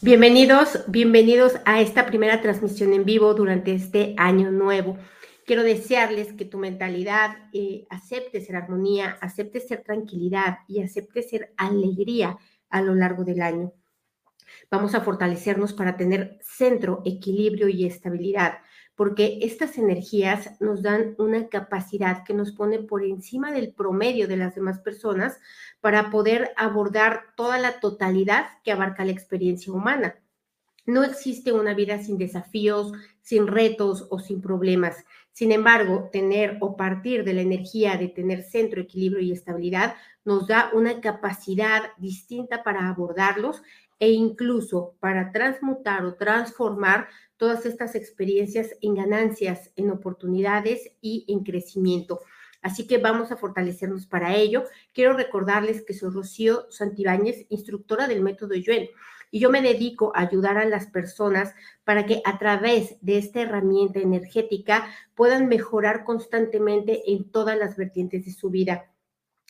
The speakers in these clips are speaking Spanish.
Bienvenidos, bienvenidos a esta primera transmisión en vivo durante este año nuevo. Quiero desearles que tu mentalidad eh, acepte ser armonía, acepte ser tranquilidad y acepte ser alegría a lo largo del año. Vamos a fortalecernos para tener centro, equilibrio y estabilidad, porque estas energías nos dan una capacidad que nos pone por encima del promedio de las demás personas para poder abordar toda la totalidad que abarca la experiencia humana. No existe una vida sin desafíos, sin retos o sin problemas. Sin embargo, tener o partir de la energía de tener centro, equilibrio y estabilidad nos da una capacidad distinta para abordarlos e incluso para transmutar o transformar todas estas experiencias en ganancias, en oportunidades y en crecimiento. Así que vamos a fortalecernos para ello. Quiero recordarles que soy Rocío Santibáñez, instructora del método Yuen, y yo me dedico a ayudar a las personas para que a través de esta herramienta energética puedan mejorar constantemente en todas las vertientes de su vida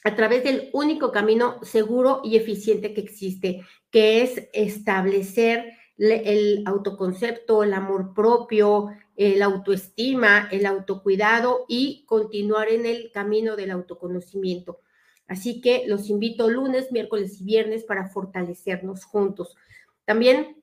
a través del único camino seguro y eficiente que existe, que es establecer el autoconcepto, el amor propio, la autoestima, el autocuidado y continuar en el camino del autoconocimiento. Así que los invito lunes, miércoles y viernes para fortalecernos juntos. También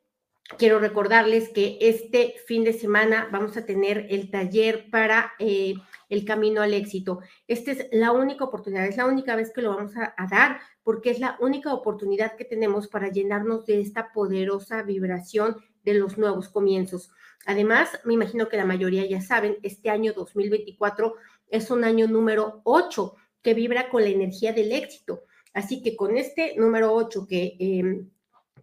quiero recordarles que este fin de semana vamos a tener el taller para eh, el camino al éxito. Esta es la única oportunidad, es la única vez que lo vamos a dar porque es la única oportunidad que tenemos para llenarnos de esta poderosa vibración de los nuevos comienzos. Además, me imagino que la mayoría ya saben, este año 2024 es un año número 8 que vibra con la energía del éxito. Así que con este número 8 que, em,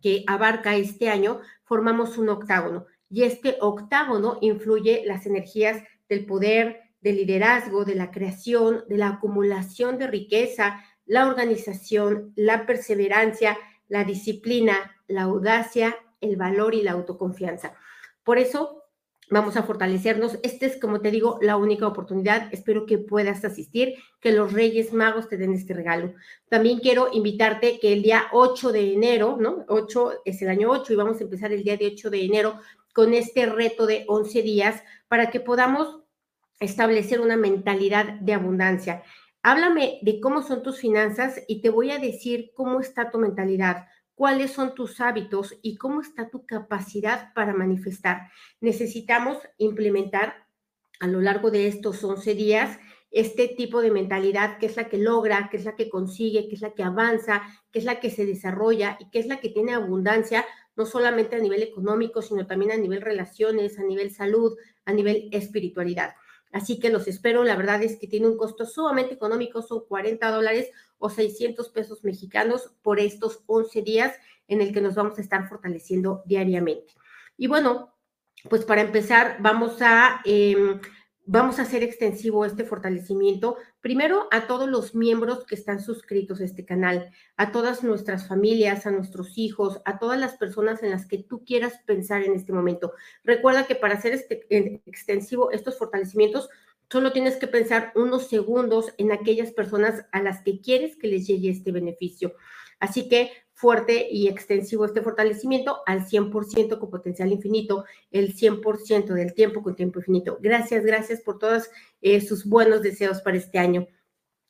que abarca este año, formamos un octágono. Y este octágono influye las energías del poder, del liderazgo, de la creación, de la acumulación de riqueza, la organización, la perseverancia, la disciplina, la audacia, el valor y la autoconfianza. Por eso vamos a fortalecernos. Esta es, como te digo, la única oportunidad. Espero que puedas asistir, que los Reyes Magos te den este regalo. También quiero invitarte que el día 8 de enero, ¿no? 8 es el año 8 y vamos a empezar el día de 8 de enero con este reto de 11 días para que podamos establecer una mentalidad de abundancia. Háblame de cómo son tus finanzas y te voy a decir cómo está tu mentalidad, cuáles son tus hábitos y cómo está tu capacidad para manifestar. Necesitamos implementar a lo largo de estos 11 días este tipo de mentalidad que es la que logra, que es la que consigue, que es la que avanza, que es la que se desarrolla y que es la que tiene abundancia, no solamente a nivel económico, sino también a nivel relaciones, a nivel salud, a nivel espiritualidad. Así que los espero. La verdad es que tiene un costo sumamente económico, son 40 dólares o 600 pesos mexicanos por estos 11 días en el que nos vamos a estar fortaleciendo diariamente. Y bueno, pues para empezar, vamos a em, vamos a hacer extensivo este fortalecimiento, primero a todos los miembros que están suscritos a este canal, a todas nuestras familias, a nuestros hijos, a todas las personas en las que tú quieras pensar en este momento. Recuerda que para hacer este, extensivo estos fortalecimientos, solo tienes que pensar unos segundos en aquellas personas a las que quieres que les llegue este beneficio. Así que fuerte y extensivo este fortalecimiento al 100% con potencial infinito, el 100% del tiempo con tiempo infinito. Gracias, gracias por todos eh, sus buenos deseos para este año.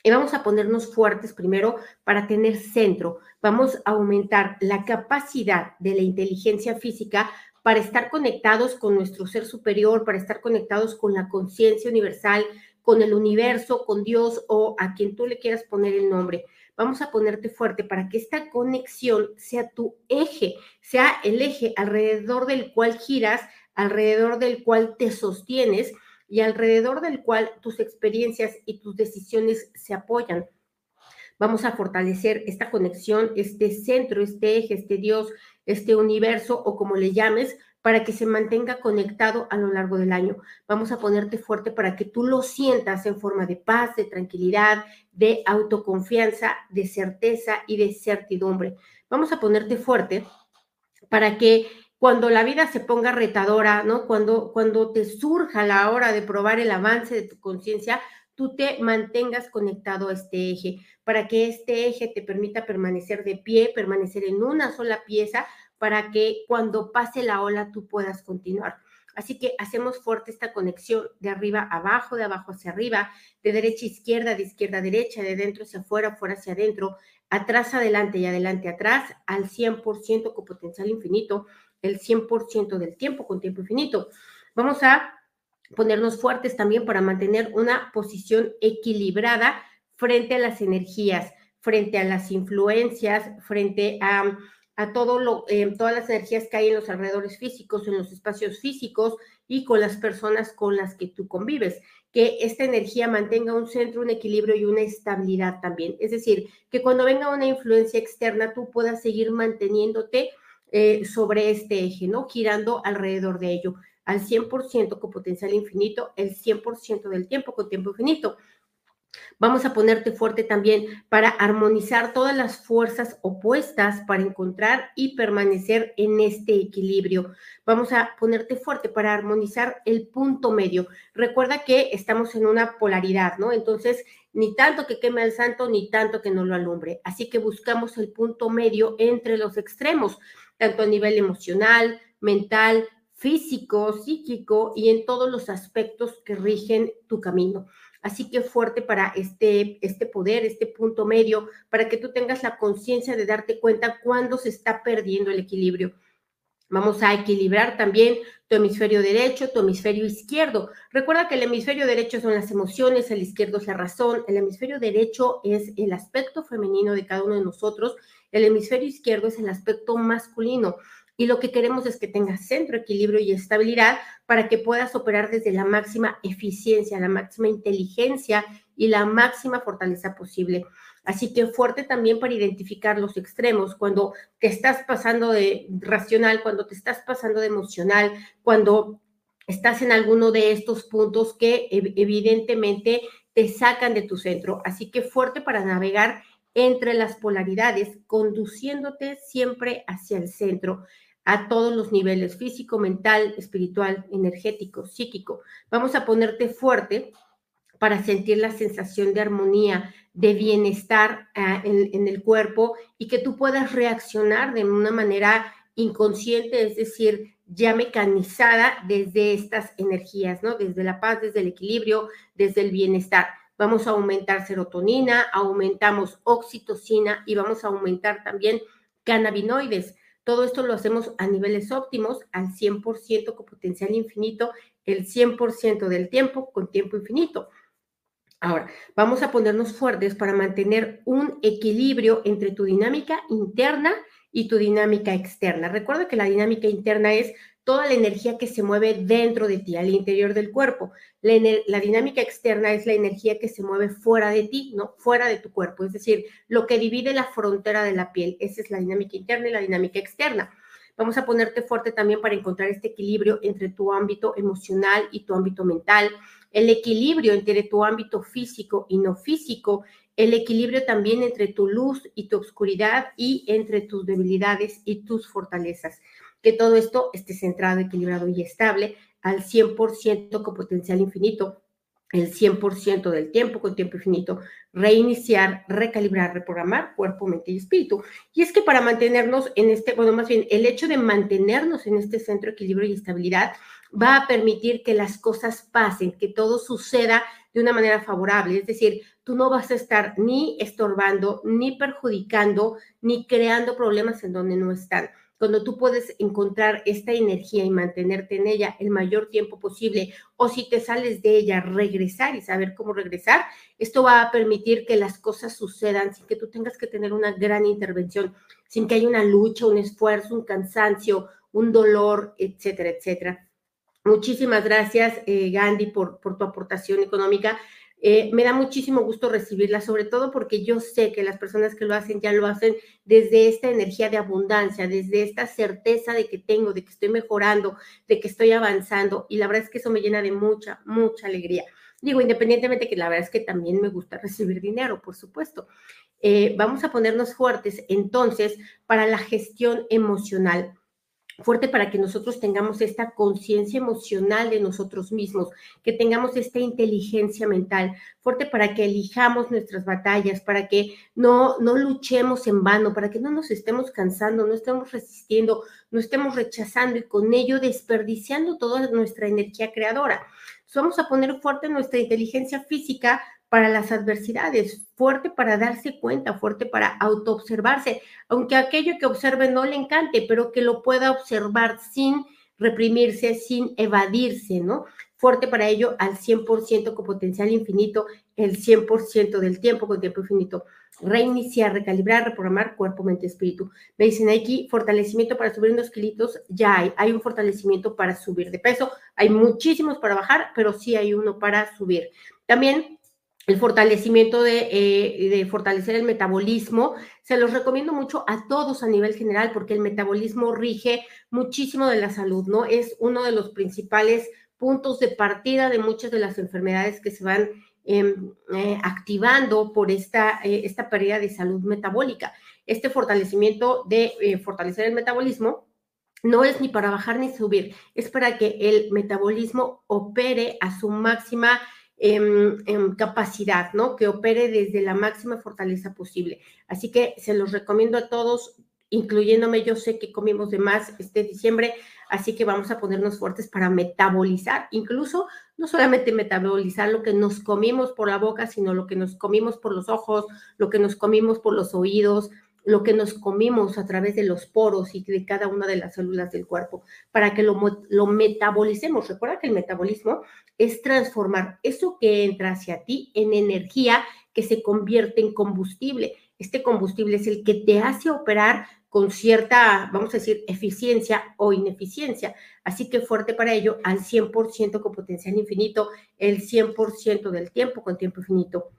Y vamos a ponernos fuertes primero para tener centro. Vamos a aumentar la capacidad de la inteligencia física para estar conectados con nuestro ser superior, para estar conectados con la conciencia universal, con el universo, con Dios o a quien tú le quieras poner el nombre vamos a ponerte fuerte para que esta conexión sea tu eje, sea el eje alrededor del cual giras, alrededor del cual te sostienes y alrededor del cual tus experiencias y tus decisiones se apoyan. Vamos a fortalecer esta conexión, este centro, este eje, este Dios, este universo o como le llames, para que se mantenga conectado a lo largo del año. Vamos a ponerte fuerte para que tú lo sientas en forma de paz, de tranquilidad, de autoconfianza, de certeza y de certidumbre. Vamos a ponerte fuerte para que cuando la vida se ponga retadora, ¿no? Cuando, cuando te surja la hora de probar el avance de tu conciencia, tú te mantengas conectado a este eje, para que este eje te permita permanecer de pie, permanecer en una sola pieza, para que cuando pase la ola tú puedas continuar. Así que hacemos fuerte esta conexión de arriba a abajo, de abajo hacia arriba, de derecha a izquierda, de izquierda a derecha, de dentro hacia afuera, fuera hacia adentro, atrás adelante y adelante atrás, al 100% con potencial infinito, el 100% del tiempo con tiempo infinito. Vamos a ponernos fuertes también para mantener una posición equilibrada frente a las energías, frente a las influencias, frente a a todo lo, eh, todas las energías que hay en los alrededores físicos, en los espacios físicos y con las personas con las que tú convives. Que esta energía mantenga un centro, un equilibrio y una estabilidad también. Es decir, que cuando venga una influencia externa, tú puedas seguir manteniéndote eh, sobre este eje, ¿no? Girando alrededor de ello al 100% con potencial infinito, el 100% del tiempo con tiempo infinito. Vamos a ponerte fuerte también para armonizar todas las fuerzas opuestas para encontrar y permanecer en este equilibrio. Vamos a ponerte fuerte para armonizar el punto medio. Recuerda que estamos en una polaridad, ¿no? Entonces, ni tanto que queme al santo, ni tanto que no lo alumbre. Así que buscamos el punto medio entre los extremos, tanto a nivel emocional, mental, físico, psíquico y en todos los aspectos que rigen tu camino. Así que fuerte para este, este poder, este punto medio, para que tú tengas la conciencia de darte cuenta cuándo se está perdiendo el equilibrio. Vamos a equilibrar también tu hemisferio derecho, tu hemisferio izquierdo. Recuerda que el hemisferio derecho son las emociones, el izquierdo es la razón, el hemisferio derecho es el aspecto femenino de cada uno de nosotros, el hemisferio izquierdo es el aspecto masculino y lo que queremos es que tengas centro, equilibrio y estabilidad para que puedas operar desde la máxima eficiencia, la máxima inteligencia y la máxima fortaleza posible. Así que fuerte también para identificar los extremos, cuando te estás pasando de racional, cuando te estás pasando de emocional, cuando estás en alguno de estos puntos que evidentemente te sacan de tu centro. Así que fuerte para navegar entre las polaridades, conduciéndote siempre hacia el centro a todos los niveles, físico, mental, espiritual, energético, psíquico. Vamos a ponerte fuerte para sentir la sensación de armonía, de bienestar ah, en, el cuerpo y que tú puedas reaccionar de una manera inconsciente, es decir, ya mecanizada desde estas energías, ¿no? Desde la paz, desde el equilibrio, desde el bienestar. Vamos a aumentar serotonina, aumentamos oxitocina y vamos a aumentar también cannabinoides todo esto lo hacemos a niveles óptimos, al 100% con potencial infinito, el 100% del tiempo con tiempo infinito. Ahora, vamos a ponernos fuertes para mantener un equilibrio entre tu dinámica interna y tu dinámica externa. Recuerda que la dinámica interna es toda la energía que se mueve dentro de ti, al interior del cuerpo. La, dinámica externa es la energía que se mueve fuera de ti, ¿no? Fuera de tu cuerpo, es decir, lo que divide la frontera de la piel. Esa es la dinámica interna y la dinámica externa. Vamos a ponerte fuerte también para encontrar este equilibrio entre tu ámbito emocional y tu ámbito mental, el equilibrio entre tu ámbito físico y no físico, el equilibrio también entre tu luz y tu oscuridad y entre tus debilidades y tus fortalezas que todo esto esté centrado, equilibrado y estable al 100% con potencial infinito, el 100% del tiempo con tiempo infinito, reiniciar, recalibrar, reprogramar cuerpo, mente y espíritu. Y es que para mantenernos en este, bueno, más bien, el hecho de mantenernos en este centro de equilibrio y estabilidad va a permitir que las cosas pasen, que todo suceda de una manera favorable. Es decir, tú no vas a estar ni estorbando, ni perjudicando, ni creando problemas en donde no están cuando tú puedes encontrar esta energía y mantenerte en ella el mayor tiempo posible, o si te sales de ella, regresar y saber cómo regresar, esto va a permitir que las cosas sucedan sin que tú tengas que tener una gran intervención, sin que haya una lucha, un esfuerzo, un cansancio, un dolor, etcétera, etcétera. Muchísimas gracias, eh, Gandhi, por, por tu aportación económica. Eh, me da muchísimo gusto recibirla, sobre todo porque yo sé que las personas que lo hacen ya lo hacen desde esta energía de abundancia, desde esta certeza de que tengo, de que estoy mejorando, de que estoy avanzando. Y la verdad es que eso me llena de mucha, mucha alegría. Digo, independientemente que la verdad es que también me gusta recibir dinero, por supuesto. Eh, vamos a ponernos fuertes entonces para la gestión emocional fuerte para que nosotros tengamos esta conciencia emocional de nosotros mismos, que tengamos esta inteligencia mental, fuerte para que elijamos nuestras batallas, para que no, no luchemos en vano, para que no nos estemos cansando, no estemos resistiendo, no estemos rechazando y con ello desperdiciando toda nuestra energía creadora. vamos a poner fuerte nuestra inteligencia física para las adversidades, fuerte para darse cuenta, fuerte para autoobservarse, aunque aquello que observe no le encante, pero que lo pueda observar sin reprimirse, sin evadirse, ¿no? Fuerte para ello al 100% con potencial infinito, el 100% del tiempo con tiempo infinito. Reiniciar, recalibrar, reprogramar cuerpo, mente, espíritu. Me dicen aquí, fortalecimiento para subir unos kilitos, ya hay. Hay un fortalecimiento para subir de peso. Hay muchísimos para bajar, pero sí hay uno para subir. También el fortalecimiento eh, de, fortalecer el metabolismo. Se los recomiendo mucho a todos a nivel general porque el metabolismo rige muchísimo de la salud, ¿no? Es uno de los principales puntos de partida de muchas de las enfermedades que se van em, eh, activando por esta, eh, esta pérdida de salud metabólica. Este fortalecimiento de fortalecer el metabolismo no es ni para bajar ni subir, es para que el metabolismo opere a su máxima en, capacidad, ¿no? Que opere desde la máxima fortaleza posible. Así que se los recomiendo a todos, incluyéndome. Yo sé que comimos de más este diciembre, así que vamos a ponernos fuertes para metabolizar, incluso no solamente metabolizar lo que nos comimos por la boca, sino lo que nos comimos por los ojos, lo que nos comimos por los oídos, lo que nos comimos a través de los poros y de cada una de las células del cuerpo, para que lo, lo, metabolicemos. Recuerda que el metabolismo es transformar eso que entra hacia ti en energía que se convierte en combustible. Este combustible es el que te hace operar con cierta, vamos a decir, eficiencia o ineficiencia. Así que fuerte para ello, al 100% con potencial infinito, el 100% del tiempo con tiempo infinito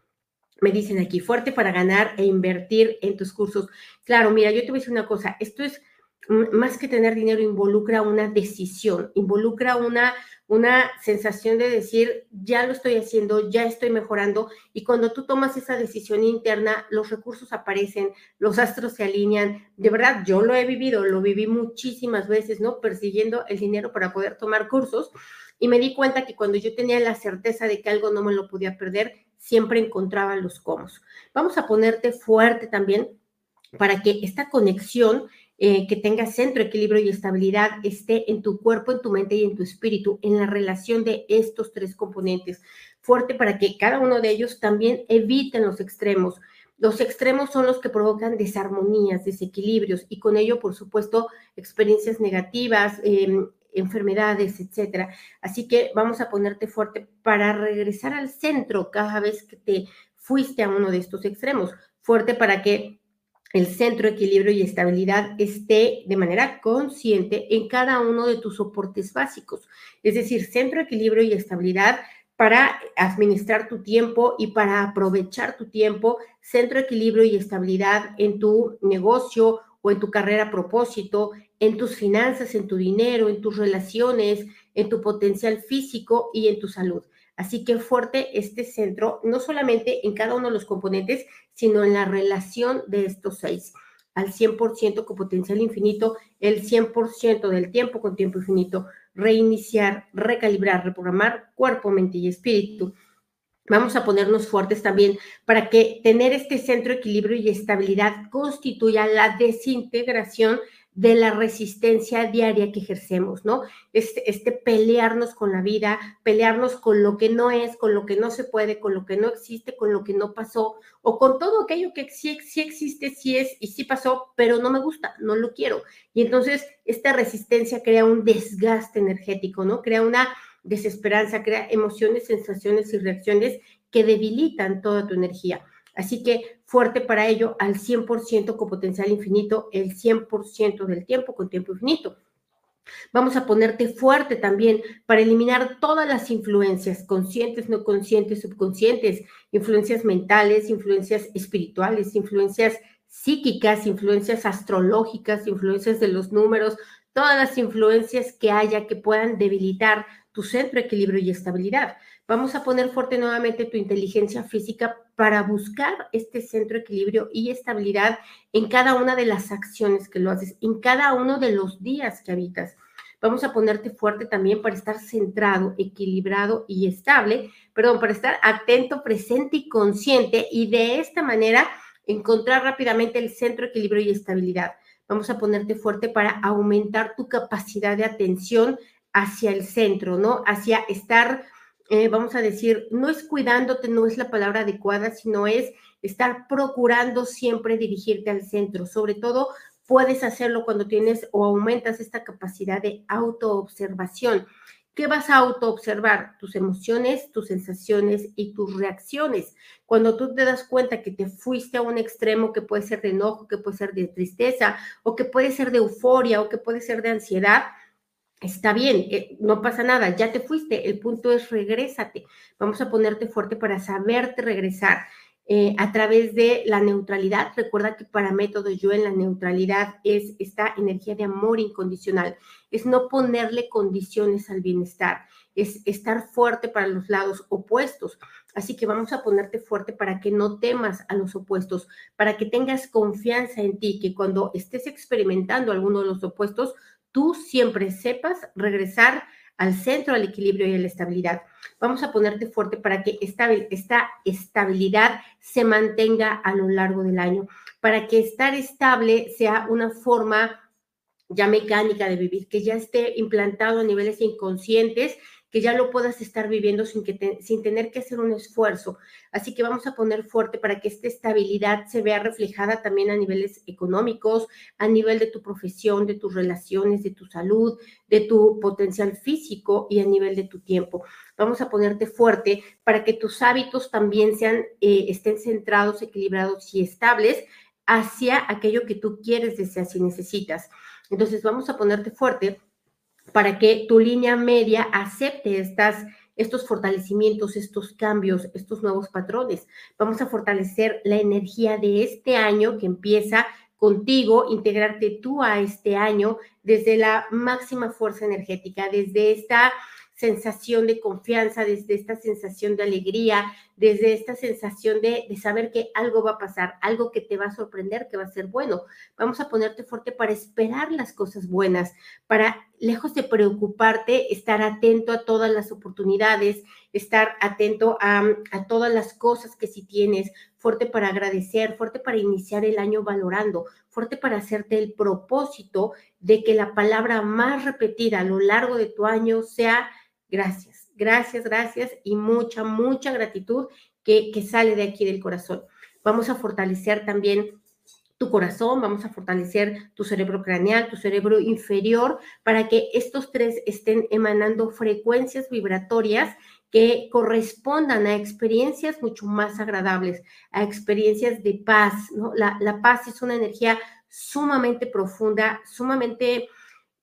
me dicen aquí, fuerte para ganar e invertir en tus cursos. Claro, mira, yo te voy a decir una cosa, esto es más que tener dinero, involucra una decisión, involucra una, una sensación de decir, ya lo estoy haciendo, ya estoy mejorando, y cuando tú tomas esa decisión interna, los recursos aparecen, los astros se alinean. De verdad, yo lo he vivido, lo viví muchísimas veces, ¿no? Persiguiendo el dinero para poder tomar cursos, y me di cuenta que cuando yo tenía la certeza de que algo no me lo podía perder, siempre encontraba los cómo. Vamos a ponerte fuerte también para que esta conexión eh, que tenga centro, equilibrio y estabilidad esté en tu cuerpo, en tu mente y en tu espíritu, en la relación de estos tres componentes. Fuerte para que cada uno de ellos también eviten los extremos. Los extremos son los que provocan desarmonías, desequilibrios y con ello, por supuesto, experiencias negativas, em, enfermedades, etcétera. Así que vamos a ponerte fuerte para regresar al centro cada vez que te fuiste a uno de estos extremos. Fuerte para que el centro, equilibrio y estabilidad esté de manera consciente en cada uno de tus soportes básicos. Es decir, centro, equilibrio y estabilidad para administrar tu tiempo y para aprovechar tu tiempo, centro, equilibrio y estabilidad en tu negocio o en tu carrera a propósito, en tus finanzas, en tu dinero, en tus relaciones, en tu potencial físico y en tu salud. Así que fuerte este centro, no solamente en cada uno de los componentes, sino en la relación de estos seis, al 100% con potencial infinito, el 100% del tiempo con tiempo infinito, reiniciar, recalibrar, reprogramar cuerpo, mente y espíritu. Vamos a ponernos fuertes también para que tener este centro, equilibrio y estabilidad constituya la desintegración de la resistencia diaria que ejercemos, ¿no? Este, este, pelearnos con la vida, pelearnos con lo que no es, con lo que no se puede, con lo que no existe, con lo que no pasó, o con todo aquello que sí, sí existe, sí es y sí pasó, pero no me gusta, no lo quiero. Y entonces esta resistencia crea un desgaste energético, ¿no? Crea una desesperanza, crea emociones, sensaciones y reacciones que debilitan toda tu energía. Así que fuerte para ello al 100% con potencial infinito, el 100% del tiempo con tiempo infinito. Vamos a ponerte fuerte también para eliminar todas las influencias, conscientes, no conscientes, subconscientes, influencias mentales, influencias espirituales, influencias psíquicas, influencias astrológicas, influencias de los números, todas las influencias que haya que puedan debilitar tu centro equilibrio y estabilidad. Vamos a poner fuerte nuevamente tu inteligencia física para buscar este centro equilibrio y estabilidad en cada una de las acciones que lo haces, en cada uno de los días que habitas. Vamos a ponerte fuerte también para estar centrado, equilibrado y estable, perdón, para estar atento, presente y consciente y de esta manera encontrar rápidamente el centro equilibrio y estabilidad. Vamos a ponerte fuerte para aumentar tu capacidad de atención hacia el centro, ¿no? Hacia estar, eh, vamos a decir, no es cuidándote, no es la palabra adecuada, sino es estar procurando siempre dirigirte al centro. Sobre todo, puedes hacerlo cuando tienes o aumentas esta capacidad de autoobservación. ¿Qué vas a autoobservar? Tus emociones, tus sensaciones y tus reacciones. Cuando tú te das cuenta que te fuiste a un extremo que puede ser de enojo, que puede ser de tristeza, o que puede ser de euforia, o que puede ser de ansiedad, está bien, eh, no pasa nada, ya te fuiste. El punto es regrésate. Vamos a ponerte fuerte para saberte regresar. Eh, a través de la neutralidad. Recuerda que para método yo en la neutralidad es esta energía de amor incondicional, es no ponerle condiciones al bienestar, es estar fuerte para los lados opuestos. Así que vamos a ponerte fuerte para que no temas a los opuestos, para que tengas confianza en ti, que cuando estés experimentando alguno de los opuestos, tú siempre sepas regresar al centro, al equilibrio y a la estabilidad. Vamos a ponerte fuerte para que esta, esta estabilidad se mantenga a lo largo del año, para que estar estable sea una forma ya mecánica de vivir, que ya esté implantado a niveles inconscientes que ya lo puedas estar viviendo sin, que sin tener que hacer un esfuerzo. Así que vamos a poner fuerte para que esta estabilidad se vea reflejada también a niveles económicos, a nivel de tu profesión, de tus relaciones, de tu salud, de tu potencial físico y a nivel de tu tiempo. Vamos a ponerte fuerte para que tus hábitos también sean, eh, estén centrados, equilibrados y estables hacia aquello que tú quieres, deseas y necesitas. Entonces vamos a ponerte fuerte para que tu línea media acepte estas, estos fortalecimientos, estos cambios, estos nuevos patrones. Vamos a fortalecer la energía de este año que empieza contigo, integrarte tú a este año desde la máxima fuerza energética, desde esta sensación de confianza, desde esta sensación de alegría, desde esta sensación de, saber que algo va a pasar, algo que te va a sorprender, que va a ser bueno. Vamos a ponerte fuerte para esperar las cosas buenas, para, lejos de preocuparte, estar atento a todas las oportunidades, estar atento a, a todas las cosas que sí tienes, fuerte para agradecer, fuerte para iniciar el año valorando, fuerte para hacerte el propósito de que la palabra más repetida a lo largo de tu año sea Gracias, gracias, gracias y mucha, mucha gratitud que, que sale de aquí del corazón. Vamos a fortalecer también tu corazón, vamos a fortalecer tu cerebro craneal, tu cerebro inferior, para que estos tres estén emanando frecuencias vibratorias que correspondan a experiencias mucho más agradables, a experiencias de paz, ¿no? La, la paz es una energía sumamente profunda, sumamente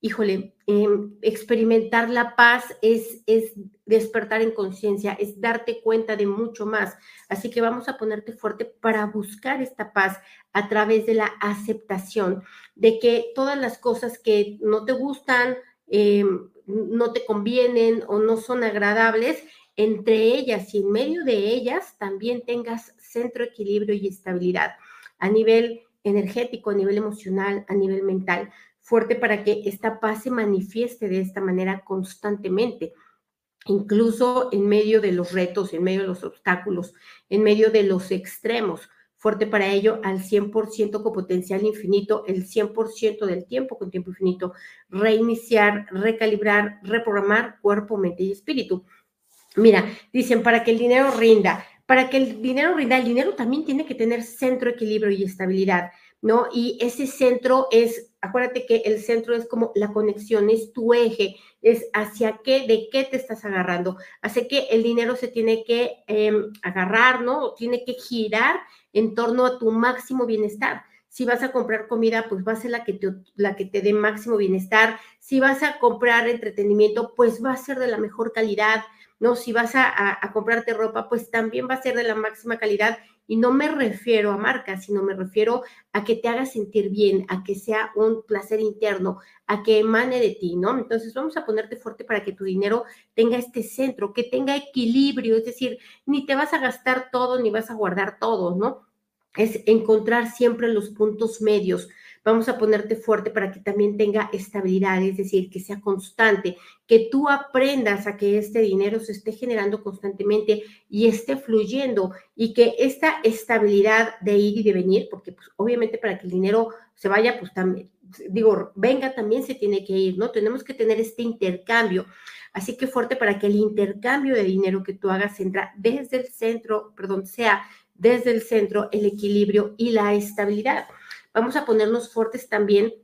híjole, em, experimentar la paz es, es despertar en conciencia, es darte cuenta de mucho más. Así que vamos a ponerte fuerte para buscar esta paz a través de la aceptación de que todas las cosas que no te gustan, em, no te convienen o no son agradables, entre ellas y en medio de ellas también tengas centro, equilibrio y estabilidad a nivel energético, a nivel emocional, a nivel mental fuerte para que esta paz se manifieste de esta manera constantemente, incluso en medio de los retos, en medio de los obstáculos, en medio de los extremos. Fuerte para ello al 100% con potencial infinito, el 100% del tiempo con tiempo infinito, reiniciar, recalibrar, reprogramar cuerpo, mente y espíritu. Mira, dicen, para que el dinero rinda, para que el dinero rinda, el dinero también tiene que tener centro, equilibrio y estabilidad. ¿no? Y ese centro es, acuérdate que el centro es como la conexión, es tu eje, es hacia qué, de qué te estás agarrando. Hace que el dinero se tiene que em, agarrar, ¿no? Tiene que girar en torno a tu máximo bienestar. Si vas a comprar comida, pues va a ser la que te, la que te dé máximo bienestar. Si vas a comprar entretenimiento, pues va a ser de la mejor calidad. ¿no? Si vas a, comprarte ropa, pues también va a ser de la máxima calidad. Y no me refiero a marcas, sino me refiero a que te haga sentir bien, a que sea un placer interno, a que emane de ti, ¿no? Entonces vamos a ponerte fuerte para que tu dinero tenga este centro, que tenga equilibrio, es decir, ni te vas a gastar todo, ni vas a guardar todo, ¿no? Es encontrar siempre los puntos medios vamos a ponerte fuerte para que también tenga estabilidad, es decir, que sea constante, que tú aprendas a que este dinero se esté generando constantemente y esté fluyendo y que esta estabilidad de ir y de venir, porque pues, obviamente para que el dinero se vaya, pues también, digo, venga, también se tiene que ir, ¿no? Tenemos que tener este intercambio. Así que fuerte para que el intercambio de dinero que tú hagas entra desde el centro, perdón, sea desde el centro el equilibrio y la estabilidad vamos a ponernos fuertes también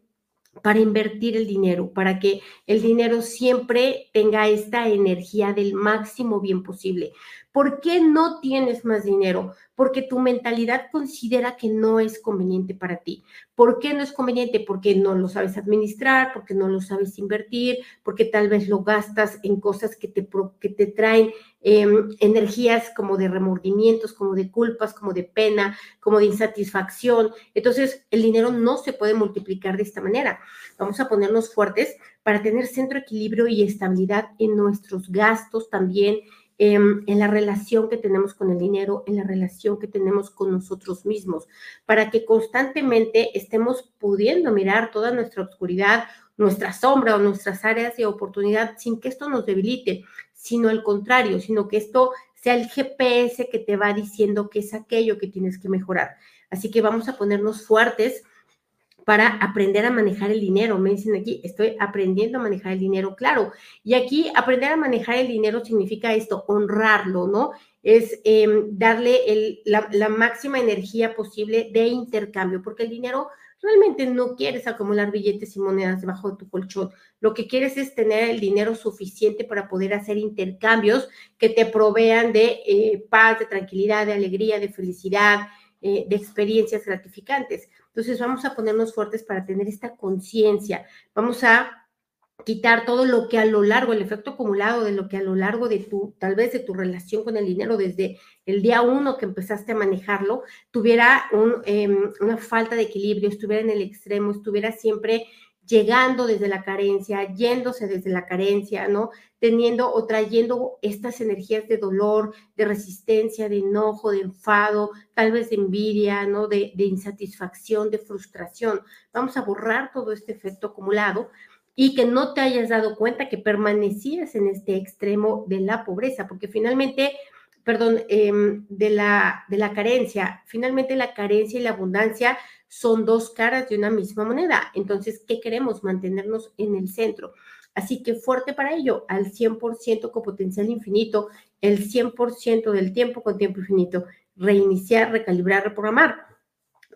para invertir el dinero, para que el dinero siempre tenga esta energía del máximo bien posible. ¿Por qué no tienes más dinero? Porque tu mentalidad considera que no es conveniente para ti. ¿Por qué no es conveniente? Porque no lo sabes administrar, porque no lo sabes invertir, porque tal vez lo gastas en cosas que te, que te traen em, energías como de remordimientos, como de culpas, como de pena, como de insatisfacción. Entonces, el dinero no se puede multiplicar de esta manera. Vamos a ponernos fuertes para tener centro, equilibrio y estabilidad en nuestros gastos también Em, en, la relación que tenemos con el dinero, en la relación que tenemos con nosotros mismos, para que constantemente estemos pudiendo mirar toda nuestra oscuridad, nuestra sombra o nuestras áreas de oportunidad sin que esto nos debilite, sino al contrario, sino que esto sea el GPS que te va diciendo que es aquello que tienes que mejorar. Así que vamos a ponernos fuertes para aprender a manejar el dinero. Me dicen aquí, estoy aprendiendo a manejar el dinero, claro. Y aquí aprender a manejar el dinero significa esto, honrarlo, ¿no? Es em, darle la, máxima energía posible de intercambio, porque el dinero realmente no quieres acumular billetes y monedas debajo de tu colchón. Lo que quieres es tener el dinero suficiente para poder hacer intercambios que te provean de eh, paz, de tranquilidad, de alegría, de felicidad, eh, de experiencias gratificantes. Entonces vamos a ponernos fuertes para tener esta conciencia. Vamos a quitar todo lo que a lo largo, el efecto acumulado de lo que a lo largo de tu, tal vez de tu relación con el dinero, desde el día uno que empezaste a manejarlo, tuviera em, una falta de equilibrio, estuviera en el extremo, estuviera siempre llegando desde la carencia, yéndose desde la carencia, ¿no? Teniendo o trayendo estas energías de dolor, de resistencia, de enojo, de enfado, tal vez de envidia, ¿no? De, insatisfacción, de frustración. Vamos a borrar todo este efecto acumulado y que no te hayas dado cuenta que permanecías en este extremo de la pobreza, porque finalmente perdón, em, de, la, de la carencia. Finalmente la carencia y la abundancia son dos caras de una misma moneda. Entonces, ¿qué queremos? Mantenernos en el centro. Así que fuerte para ello, al 100% con potencial infinito, el 100% del tiempo con tiempo infinito, reiniciar, recalibrar, reprogramar.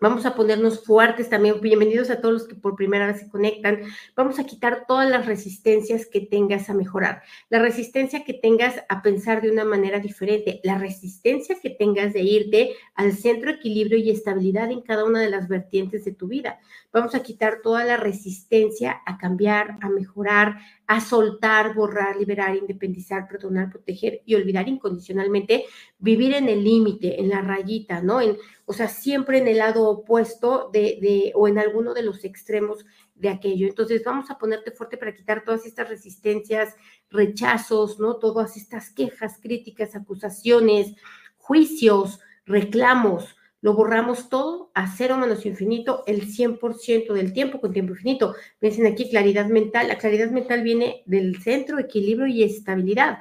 Vamos a ponernos fuertes también. Bienvenidos a todos los que por primera vez se conectan. Vamos a quitar todas las resistencias que tengas a mejorar. La resistencia que tengas a pensar de una manera diferente. La resistencia que tengas de irte al centro, equilibrio y estabilidad en cada una de las vertientes de tu vida. Vamos a quitar toda la resistencia a cambiar, a mejorar, a soltar, borrar, liberar, independizar, perdonar, proteger y olvidar incondicionalmente, vivir en el límite, en la rayita, ¿no? En, o sea, siempre en el lado opuesto de, de, o en alguno de los extremos de aquello. Entonces, vamos a ponerte fuerte para quitar todas estas resistencias, rechazos, ¿no? Todas estas quejas, críticas, acusaciones, juicios, reclamos, lo borramos todo a cero menos infinito el 100% del tiempo con tiempo infinito. Dicen aquí claridad mental. La claridad mental viene del centro, equilibrio y estabilidad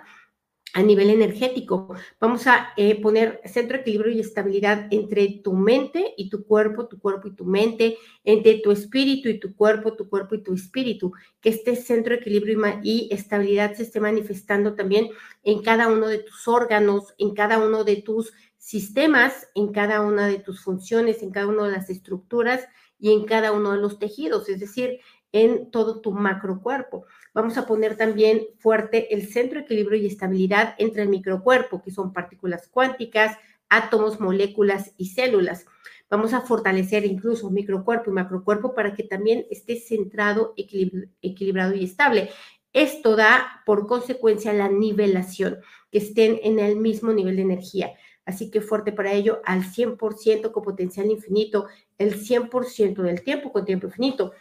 a nivel energético. Vamos a eh, poner centro, equilibrio y estabilidad entre tu mente y tu cuerpo, tu cuerpo y tu mente, entre tu espíritu y tu cuerpo, tu cuerpo y tu espíritu. Que este centro, equilibrio y, y estabilidad se esté manifestando también en cada uno de tus órganos, en cada uno de tus sistemas en cada una de tus funciones, en cada una de las estructuras y en cada uno de los tejidos, es decir, en todo tu macrocuerpo. Vamos a poner también fuerte el centro de equilibrio y estabilidad entre el microcuerpo, que son partículas cuánticas, átomos, moléculas y células. Vamos a fortalecer incluso microcuerpo y macrocuerpo para que también esté centrado, equilibrado y estable. Esto da por consecuencia la nivelación, que estén en el mismo nivel de energía. Así que fuerte para ello al 100% con potencial infinito, el 100% del tiempo con tiempo infinito.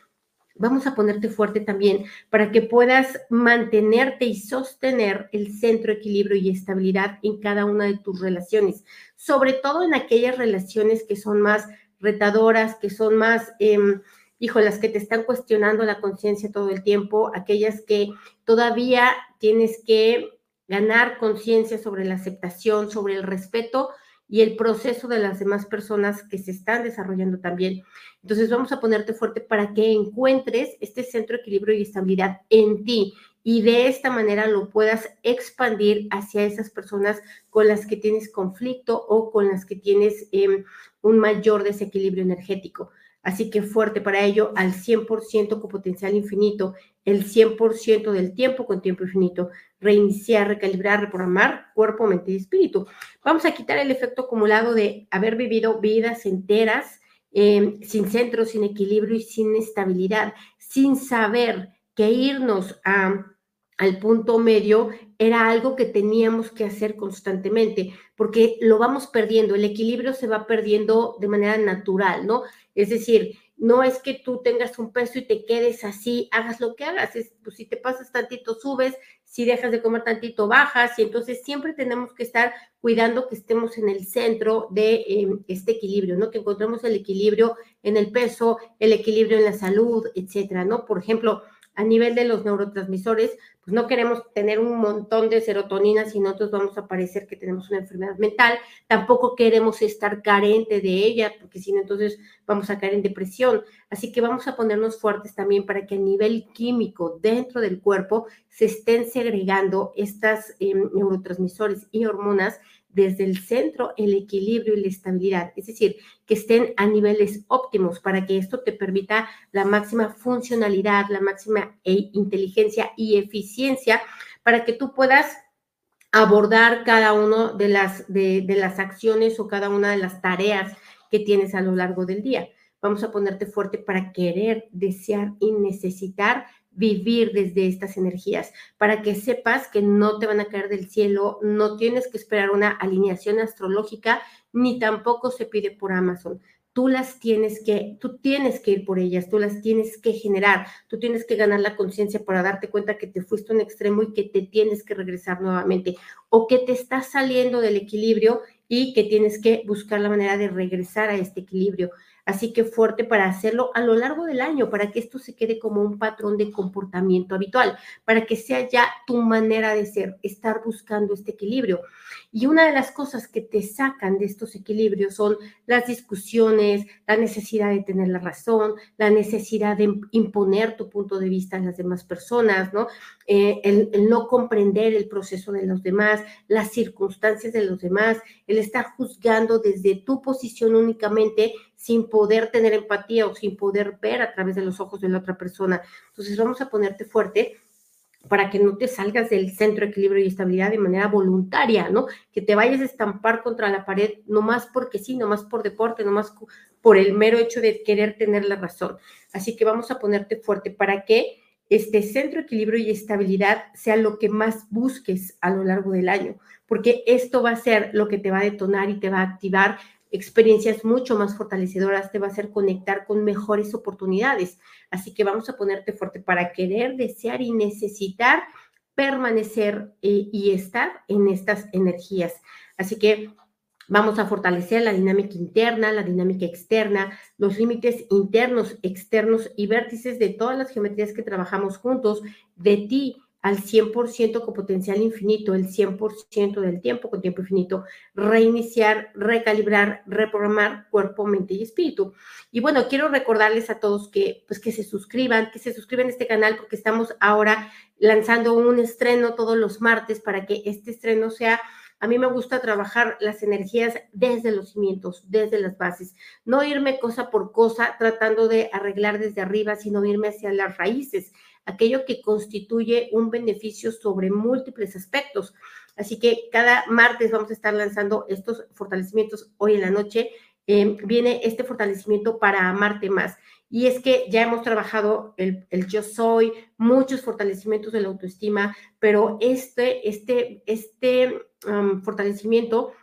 Vamos a ponerte fuerte también para que puedas mantenerte y sostener el centro, equilibrio y estabilidad en cada una de tus relaciones, sobre todo en aquellas relaciones que son más retadoras, que son más... Eh, hijo, las que te están cuestionando la conciencia todo el tiempo, aquellas que todavía tienes que ganar conciencia sobre la aceptación, sobre el respeto y el proceso de las demás personas que se están desarrollando también. Entonces vamos a ponerte fuerte para que encuentres este centro de equilibrio y estabilidad en ti y de esta manera lo puedas expandir hacia esas personas con las que tienes conflicto o con las que tienes em, un mayor desequilibrio energético. Así que fuerte para ello al 100% con potencial infinito, el 100% del tiempo con tiempo infinito, reiniciar, recalibrar, reprogramar cuerpo, mente y espíritu. Vamos a quitar el efecto acumulado de haber vivido vidas enteras em, sin centro, sin equilibrio y sin estabilidad, sin saber que irnos a al punto medio era algo que teníamos que hacer constantemente, porque lo vamos perdiendo, el equilibrio se va perdiendo de manera natural, ¿no? Es decir, no es que tú tengas un peso y te quedes así, hagas lo que hagas, es, pues si te pasas tantito subes, si dejas de comer tantito bajas, y entonces siempre tenemos que estar cuidando que estemos en el centro de em, este equilibrio, ¿no? Que encontremos el equilibrio en el peso, el equilibrio en la salud, etcétera, ¿no? Por ejemplo, a nivel de los neurotransmisores, pues no queremos tener un montón de serotonina, si nosotros vamos a parecer que tenemos una enfermedad mental, tampoco queremos estar carente de ella, porque si no, entonces vamos a caer en depresión. Así que vamos a ponernos fuertes también para que a nivel químico dentro del cuerpo se estén segregando estas em, neurotransmisores y hormonas desde el centro el equilibrio y la estabilidad, es decir, que estén a niveles óptimos para que esto te permita la máxima funcionalidad, la máxima e inteligencia y eficiencia para que tú puedas abordar cada una de las, de las acciones o cada una de las tareas que tienes a lo largo del día. Vamos a ponerte fuerte para querer, desear y necesitar vivir desde estas energías, para que sepas que no te van a caer del cielo, no tienes que esperar una alineación astrológica, ni tampoco se pide por Amazon. Tú las tienes que, tú tienes que ir por ellas, tú las tienes que generar, tú tienes que ganar la conciencia para darte cuenta que te fuiste a un extremo y que te tienes que regresar nuevamente, o que te estás saliendo del equilibrio y que tienes que buscar la manera de regresar a este equilibrio. Así que fuerte para hacerlo a lo largo del año, para que esto se quede como un patrón de comportamiento habitual, para que sea ya tu manera de ser, estar buscando este equilibrio. Y una de las cosas que te sacan de estos equilibrios son las discusiones, la necesidad de tener la razón, la necesidad de imponer tu punto de vista a las demás personas, ¿no? Eh, el, el no comprender el proceso de los demás, las circunstancias de los demás, el estar juzgando desde tu posición únicamente sin poder tener empatía o sin poder ver a través de los ojos de la otra persona. Entonces vamos a ponerte fuerte para que no te salgas del centro de equilibrio y estabilidad de manera voluntaria, ¿no? Que te vayas a estampar contra la pared, no más porque sí, no más por deporte, no más por el mero hecho de querer tener la razón. Así que vamos a ponerte fuerte para que este centro de equilibrio y estabilidad sea lo que más busques a lo largo del año, porque esto va a ser lo que te va a detonar y te va a activar experiencias mucho más fortalecedoras, te va a hacer conectar con mejores oportunidades. Así que vamos a ponerte fuerte para querer, desear y necesitar permanecer eh, y estar en estas energías. Así que vamos a fortalecer la dinámica interna, la dinámica externa, los límites internos, externos y vértices de todas las geometrías que trabajamos juntos, de ti, al 100% con potencial infinito, el 100% del tiempo con tiempo infinito, reiniciar, recalibrar, reprogramar cuerpo, mente y espíritu. Y bueno, quiero recordarles a todos que pues que se suscriban, que se suscriban a este canal porque estamos ahora lanzando un estreno todos los martes para que este estreno sea a mí me gusta trabajar las energías desde los cimientos, desde las bases, no irme cosa por cosa tratando de arreglar desde arriba, sino irme hacia las raíces, aquello que constituye un beneficio sobre múltiples aspectos. Así que cada martes vamos a estar lanzando estos fortalecimientos hoy en la noche eh, viene este fortalecimiento para amarte más. Y es que ya hemos trabajado el, yo soy, muchos fortalecimientos de la autoestima, pero este, este, este fortalecimiento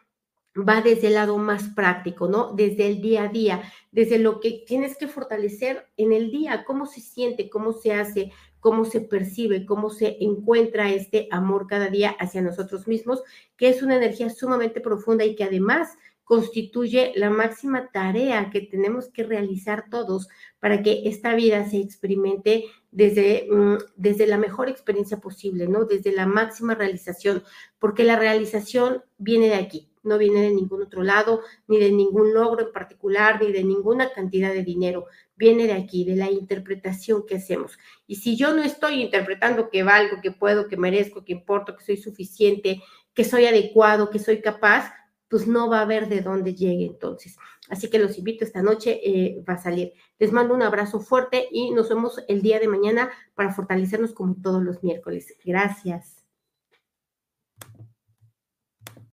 va desde el lado más práctico, ¿no? Desde el día a día, desde lo que tienes que fortalecer en el día, cómo se siente, cómo se hace, cómo se percibe, cómo se encuentra este amor cada día hacia nosotros mismos, que es una energía sumamente profunda y que además constituye la máxima tarea que tenemos que realizar todos para que esta vida se experimente desde, mm, desde la mejor experiencia posible, ¿no? Desde la máxima realización, porque la realización viene de aquí, no viene de ningún otro lado, ni de ningún logro en particular, ni de ninguna cantidad de dinero, viene de aquí, de la interpretación que hacemos. Y si yo no estoy interpretando que valgo, que puedo, que merezco, que importo, que soy suficiente, que soy adecuado, que soy capaz, pues no va a haber de dónde llegue entonces. Así que los invito esta noche, eh, va a salir. Les mando un abrazo fuerte y nos vemos el día de mañana para fortalecernos como todos los miércoles. Gracias.